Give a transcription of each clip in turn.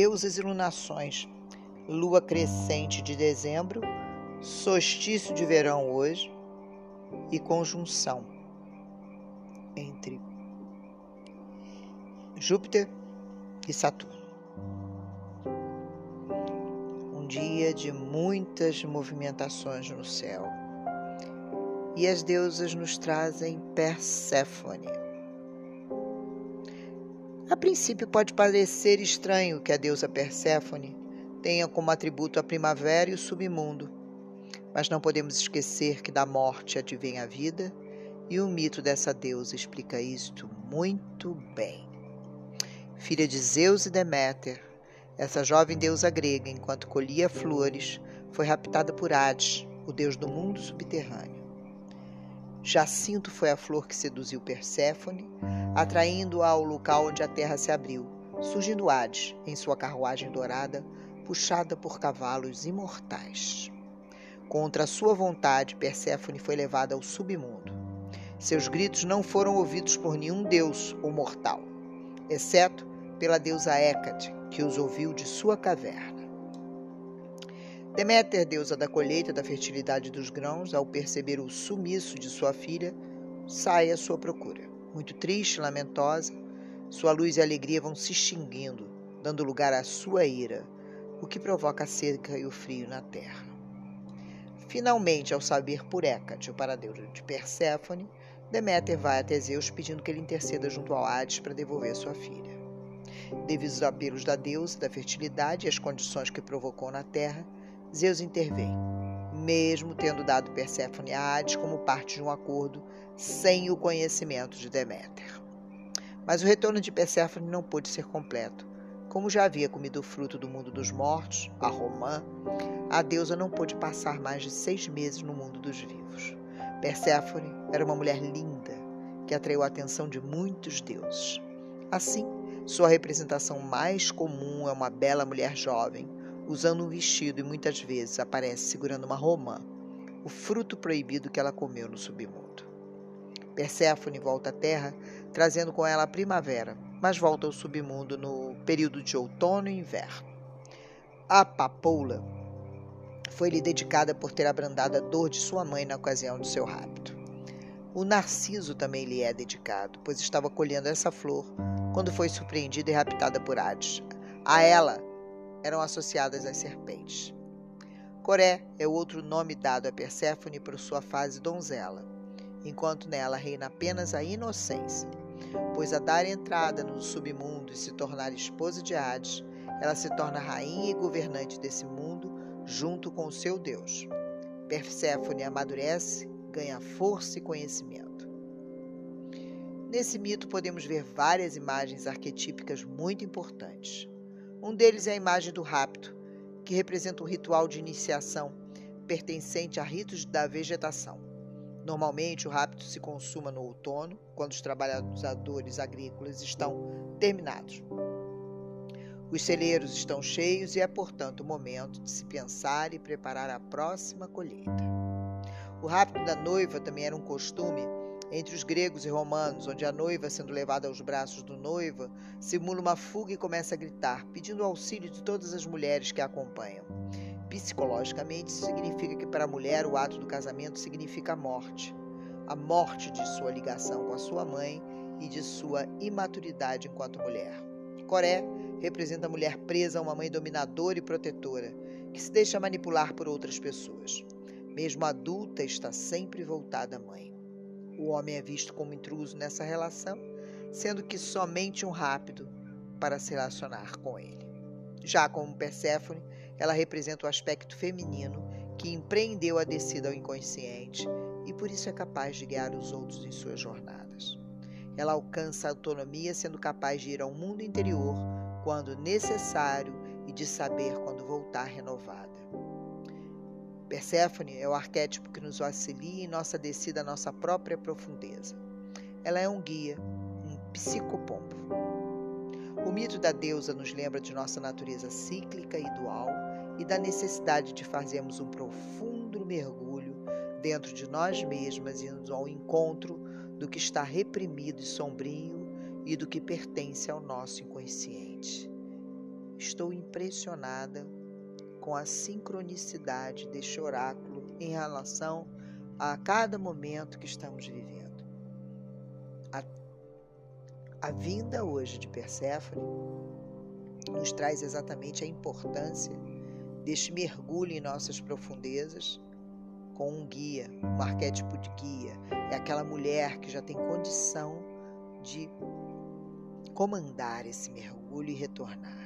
Deusas e lunações. Lua crescente de dezembro, solstício de verão hoje e conjunção entre Júpiter e Saturno. Um dia de muitas movimentações no céu. E as deusas nos trazem Perséfone. A princípio pode parecer estranho que a deusa Perséfone tenha como atributo a primavera e o submundo, mas não podemos esquecer que da morte advém a vida, e o mito dessa deusa explica isto muito bem filha de Zeus e Deméter. Essa jovem deusa grega, enquanto colhia flores, foi raptada por Hades, o deus do mundo subterrâneo. Jacinto foi a flor que seduziu Perséfone, atraindo-a ao local onde a terra se abriu, surgindo Hades em sua carruagem dourada, puxada por cavalos imortais. Contra sua vontade, Perséfone foi levada ao submundo. Seus gritos não foram ouvidos por nenhum deus ou mortal, exceto pela deusa Hécate, que os ouviu de sua caverna. Deméter, deusa da colheita da fertilidade dos grãos, ao perceber o sumiço de sua filha, sai à sua procura. Muito triste e lamentosa, sua luz e alegria vão se extinguindo, dando lugar à sua ira, o que provoca a seca e o frio na terra. Finalmente, ao saber por Hécate, o paradeiro de Perséfone, Deméter vai até Zeus pedindo que ele interceda junto ao Hades para devolver sua filha. Devido aos apelos da deusa da fertilidade e as condições que provocou na terra, Zeus intervém, mesmo tendo dado Perséfone a Hades como parte de um acordo sem o conhecimento de Deméter. Mas o retorno de Perséfone não pôde ser completo. Como já havia comido o fruto do mundo dos mortos, a Romã, a deusa não pôde passar mais de seis meses no mundo dos vivos. Perséfone era uma mulher linda que atraiu a atenção de muitos deuses. Assim, sua representação mais comum é uma bela mulher jovem, usando um vestido e muitas vezes aparece segurando uma romã, o fruto proibido que ela comeu no submundo. Perséfone volta à Terra, trazendo com ela a primavera, mas volta ao submundo no período de outono e inverno. A papoula foi-lhe dedicada por ter abrandado a dor de sua mãe na ocasião de seu rapto. O narciso também lhe é dedicado, pois estava colhendo essa flor quando foi surpreendida e raptada por Hades. A ela eram associadas as serpentes. Coré é outro nome dado a Perséfone por sua fase donzela, enquanto nela reina apenas a inocência, pois a dar entrada no submundo e se tornar esposa de Hades, ela se torna rainha e governante desse mundo junto com o seu Deus. Perséfone amadurece, ganha força e conhecimento. Nesse mito podemos ver várias imagens arquetípicas muito importantes. Um deles é a imagem do rapto, que representa um ritual de iniciação pertencente a ritos da vegetação. Normalmente, o rapto se consuma no outono, quando os trabalhadores agrícolas estão terminados. Os celeiros estão cheios e é, portanto, o momento de se pensar e preparar a próxima colheita. O rapto da noiva também era um costume entre os gregos e romanos, onde a noiva, sendo levada aos braços do noivo, simula uma fuga e começa a gritar, pedindo o auxílio de todas as mulheres que a acompanham. Psicologicamente, isso significa que para a mulher o ato do casamento significa a morte. A morte de sua ligação com a sua mãe e de sua imaturidade enquanto mulher. Coré representa a mulher presa a uma mãe dominadora e protetora, que se deixa manipular por outras pessoas. Mesmo adulta, está sempre voltada à mãe. O homem é visto como intruso nessa relação, sendo que somente um rápido para se relacionar com ele. Já como Perséfone, ela representa o aspecto feminino que empreendeu a descida ao inconsciente e por isso é capaz de guiar os outros em suas jornadas. Ela alcança a autonomia sendo capaz de ir ao mundo interior quando necessário e de saber quando voltar renovada. Perséfone é o arquétipo que nos auxilia em nossa descida à nossa própria profundeza. Ela é um guia, um psicopompo. O mito da deusa nos lembra de nossa natureza cíclica e dual e da necessidade de fazermos um profundo mergulho dentro de nós mesmas e ao encontro do que está reprimido e sombrio e do que pertence ao nosso inconsciente. Estou impressionada com a sincronicidade deste oráculo em relação a cada momento que estamos vivendo. A, a vinda hoje de Perséfone nos traz exatamente a importância deste mergulho em nossas profundezas com um guia, um arquétipo de guia. É aquela mulher que já tem condição de comandar esse mergulho e retornar.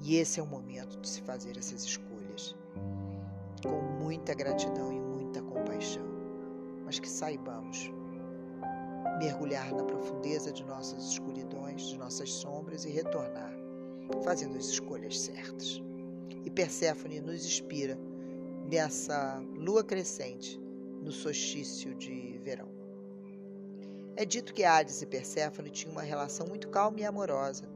E esse é o momento de se fazer essas escolhas com muita gratidão e muita compaixão, mas que saibamos mergulhar na profundeza de nossas escuridões, de nossas sombras e retornar, fazendo as escolhas certas. E Perséfone nos inspira nessa lua crescente no solstício de verão. É dito que Hades e Perséfone tinham uma relação muito calma e amorosa,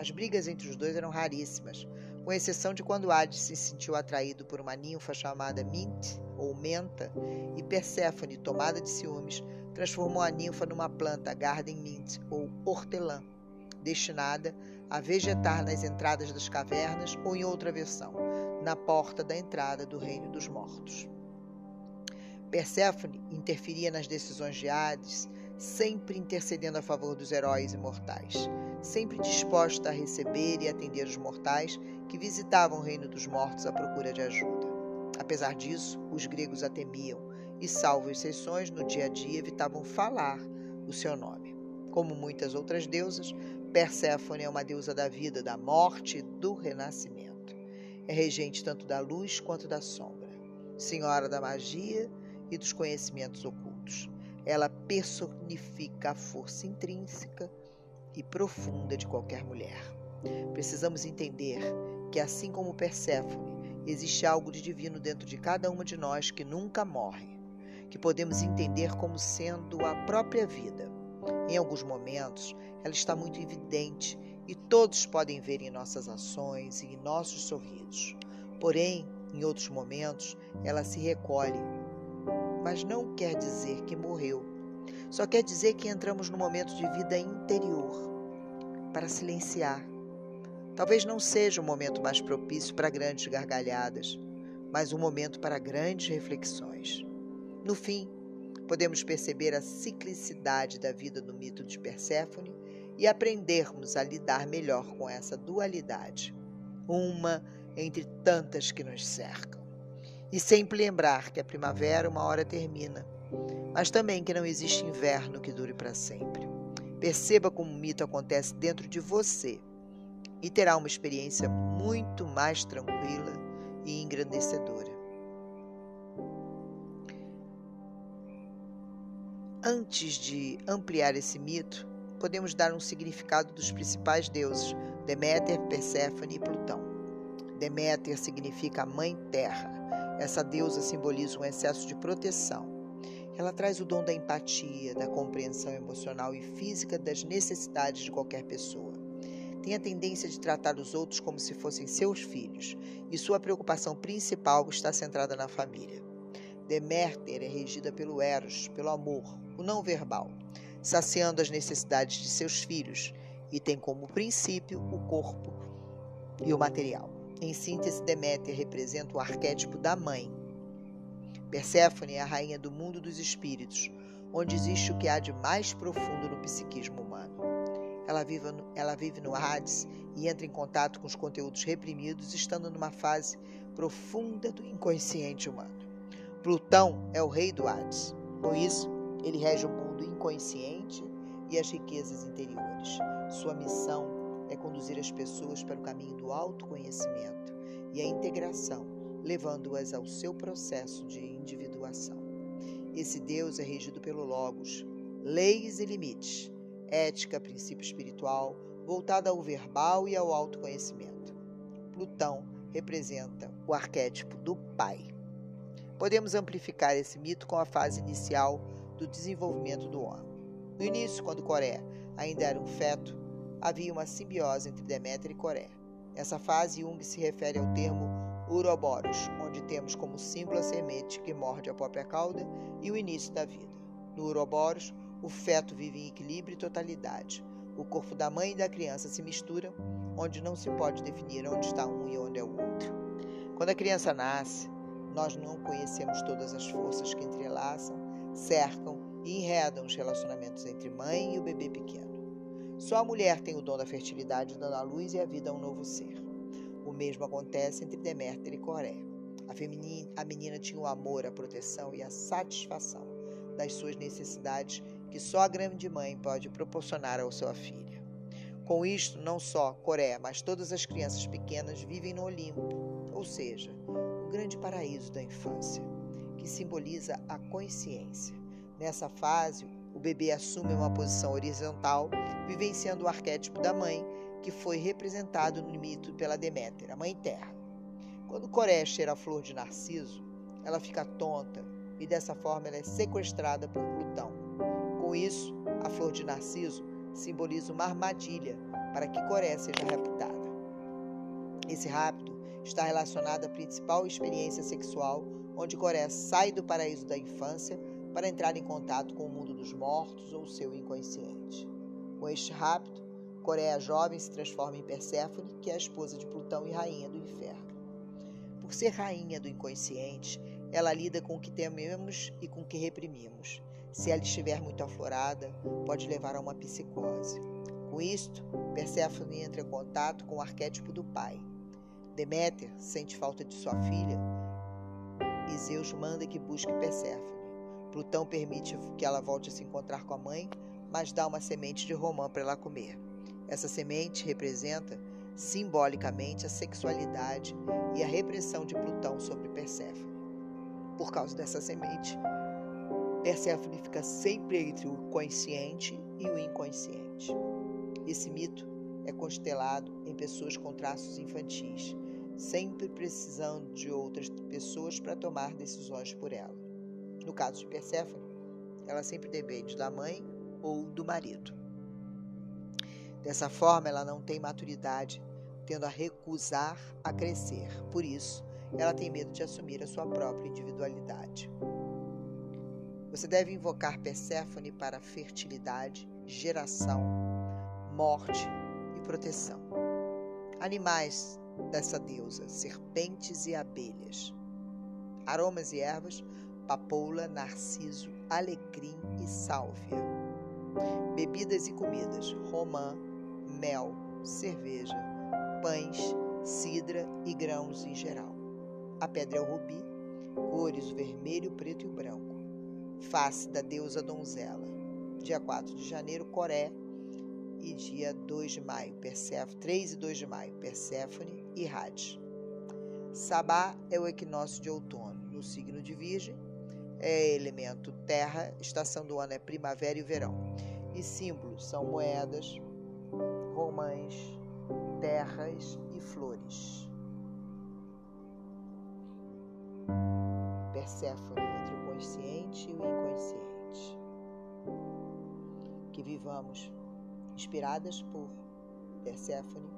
as brigas entre os dois eram raríssimas, com exceção de quando Hades se sentiu atraído por uma ninfa chamada Mint, ou Menta, e Perséfone, tomada de ciúmes, transformou a ninfa numa planta Garden Mint, ou hortelã, destinada a vegetar nas entradas das cavernas ou, em outra versão, na porta da entrada do reino dos mortos. Perséfone interferia nas decisões de Hades, sempre intercedendo a favor dos heróis imortais sempre disposta a receber e atender os mortais que visitavam o reino dos mortos à procura de ajuda. Apesar disso, os gregos a temiam e, salvo exceções, no dia a dia evitavam falar o seu nome. Como muitas outras deusas, Perséfone é uma deusa da vida, da morte e do renascimento. É regente tanto da luz quanto da sombra, senhora da magia e dos conhecimentos ocultos. Ela personifica a força intrínseca e profunda de qualquer mulher. Precisamos entender que, assim como Perséfone, existe algo de divino dentro de cada uma de nós que nunca morre, que podemos entender como sendo a própria vida. Em alguns momentos, ela está muito evidente e todos podem ver em nossas ações e em nossos sorrisos. Porém, em outros momentos, ela se recolhe, mas não quer dizer que morreu só quer dizer que entramos num momento de vida interior para silenciar. Talvez não seja o momento mais propício para grandes gargalhadas, mas um momento para grandes reflexões. No fim, podemos perceber a ciclicidade da vida do mito de Perséfone e aprendermos a lidar melhor com essa dualidade, uma entre tantas que nos cercam. E sempre lembrar que a primavera uma hora termina mas também que não existe inverno que dure para sempre. Perceba como o mito acontece dentro de você e terá uma experiência muito mais tranquila e engrandecedora. Antes de ampliar esse mito, podemos dar um significado dos principais deuses, Deméter, Perséfone e Plutão. Deméter significa mãe terra. Essa deusa simboliza um excesso de proteção ela traz o dom da empatia, da compreensão emocional e física das necessidades de qualquer pessoa. Tem a tendência de tratar os outros como se fossem seus filhos, e sua preocupação principal está centrada na família. Deméter é regida pelo Eros, pelo amor, o não verbal, saciando as necessidades de seus filhos, e tem como princípio o corpo e o material. Em síntese, Deméter representa o arquétipo da mãe, Perséfone é a rainha do mundo dos espíritos, onde existe o que há de mais profundo no psiquismo humano. Ela vive, no, ela vive no Hades e entra em contato com os conteúdos reprimidos, estando numa fase profunda do inconsciente humano. Plutão é o rei do Hades. Com isso, ele rege o mundo inconsciente e as riquezas interiores. Sua missão é conduzir as pessoas para o caminho do autoconhecimento e a integração levando-as ao seu processo de individuação. Esse Deus é regido pelo Logos, leis e limites, ética, princípio espiritual, voltada ao verbal e ao autoconhecimento. Plutão representa o arquétipo do pai. Podemos amplificar esse mito com a fase inicial do desenvolvimento do homem. No início, quando Coré ainda era um feto, havia uma simbiose entre Deméter e Coré. Nessa fase, Jung se refere ao termo Uroboros, onde temos como símbolo a semente que morde a própria cauda e o início da vida. No Uroboros, o feto vive em equilíbrio e totalidade. O corpo da mãe e da criança se misturam, onde não se pode definir onde está um e onde é o outro. Quando a criança nasce, nós não conhecemos todas as forças que entrelaçam, cercam e enredam os relacionamentos entre mãe e o bebê pequeno. Só a mulher tem o dom da fertilidade, dando a luz e a vida a um novo ser. O mesmo acontece entre Deméter e Coré. A, feminina, a menina tinha o amor, a proteção e a satisfação das suas necessidades que só a grande mãe pode proporcionar à sua filha. Com isto, não só Coré, mas todas as crianças pequenas vivem no Olimpo, ou seja, o grande paraíso da infância, que simboliza a consciência. Nessa fase, o bebê assume uma posição horizontal, vivenciando o arquétipo da mãe, que foi representado no mito pela Deméter, a mãe terra. Quando Coré cheira a flor de Narciso, ela fica tonta e dessa forma ela é sequestrada por Plutão. Com isso, a flor de Narciso simboliza uma armadilha para que Coré seja raptada. Esse rapto está relacionado à principal experiência sexual, onde Coré sai do paraíso da infância para entrar em contato com o mundo dos mortos ou seu inconsciente. Com este rapto, Coreia jovem se transforma em Perséfone, que é a esposa de Plutão e rainha do inferno. Por ser rainha do inconsciente, ela lida com o que tememos e com o que reprimimos. Se ela estiver muito aflorada, pode levar a uma psicose. Com isto, Perséfone entra em contato com o arquétipo do pai. Deméter sente falta de sua filha e Zeus manda que busque Perséfone. Plutão permite que ela volte a se encontrar com a mãe, mas dá uma semente de romã para ela comer. Essa semente representa simbolicamente a sexualidade e a repressão de Plutão sobre Perséfone. Por causa dessa semente, Perséfone fica sempre entre o consciente e o inconsciente. Esse mito é constelado em pessoas com traços infantis, sempre precisando de outras pessoas para tomar decisões por ela. No caso de Perséfone, ela sempre depende da mãe ou do marido. Dessa forma, ela não tem maturidade, tendo a recusar a crescer. Por isso, ela tem medo de assumir a sua própria individualidade. Você deve invocar Perséfone para fertilidade, geração, morte e proteção. Animais dessa deusa, serpentes e abelhas. Aromas e ervas papoula, narciso, alecrim e sálvia. Bebidas e comidas: romã, mel, cerveja, pães, cidra e grãos em geral. A pedra é o rubi, cores o vermelho, preto e o branco. Face da deusa donzela. Dia 4 de janeiro, Coré. E dia 2 de maio, Perséfone, 3 e 2 de maio, Perséfone e Hades. Sabá é o equinócio de outono, no signo de Virgem, é elemento terra, estação do ano é primavera e verão. E símbolos são moedas, romãs, terras e flores. Perséfone entre o consciente e o inconsciente. Que vivamos inspiradas por Perséfone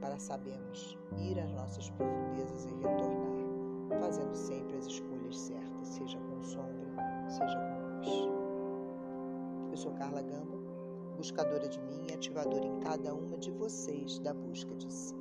para sabermos ir às nossas profundezas e retornar, fazendo sempre as escolhas certas, seja com sombra, seja com luz. Eu sou Carla Gamba, buscadora de mim e ativadora em cada uma de vocês da busca de si.